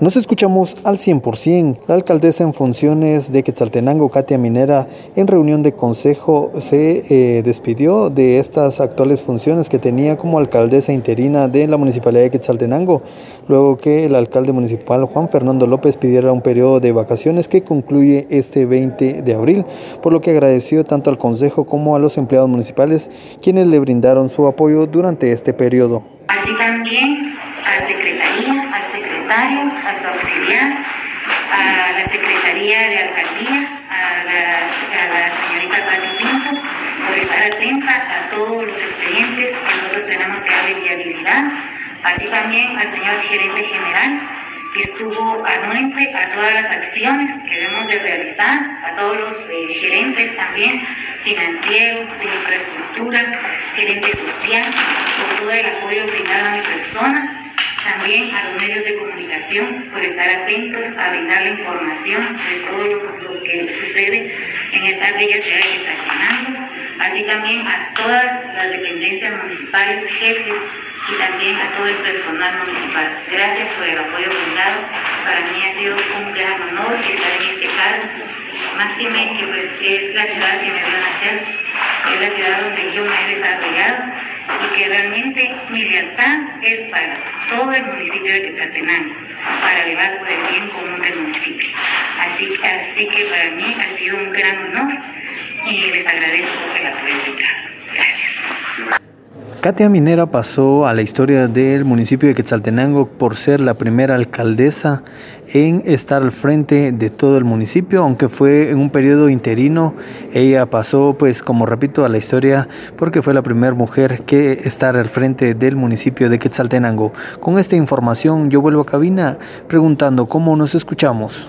Nos escuchamos al 100%. La alcaldesa en funciones de Quetzaltenango, Katia Minera, en reunión de consejo se eh, despidió de estas actuales funciones que tenía como alcaldesa interina de la municipalidad de Quetzaltenango, luego que el alcalde municipal Juan Fernando López pidiera un periodo de vacaciones que concluye este 20 de abril, por lo que agradeció tanto al consejo como a los empleados municipales quienes le brindaron su apoyo durante este periodo. Así también a Secretaría, al secretario, a su auxiliar, a la Secretaría de Alcaldía, a la, señorita Pati Pinto, por estar atenta a todos los expedientes que nosotros tenemos que darle viabilidad, así también al señor gerente general, que estuvo anuente a todas las acciones que debemos de realizar, a todos los eh, gerentes también, financiero, de infraestructura, gerente social, por todo el apoyo brindado a mi persona también a los medios de por estar atentos a brindar la información de todo lo, que sucede en esta bella ciudad de Quetzaltenango, así también a todas las dependencias municipales, jefes y también a todo el personal municipal. Gracias por el apoyo brindado. Para mí ha sido un gran honor estar en este cargo. Máxime que pues, es la ciudad que me vio nacer, es la ciudad donde yo me he desarrollado y que realmente mi lealtad es para todo el municipio de Quetzaltenango, para elevar por el bien común del municipio. Así, así que para mí ha sido un gran honor y les agradezco el apoyo Gracias. Katia Minera pasó a la historia del municipio de Quetzaltenango por ser la primera alcaldesa en estar al frente de todo el municipio, aunque fue en un periodo interino, ella pasó pues como repito a la historia porque fue la primera mujer que estar al frente del municipio de Quetzaltenango. Con esta información yo vuelvo a cabina preguntando cómo nos escuchamos.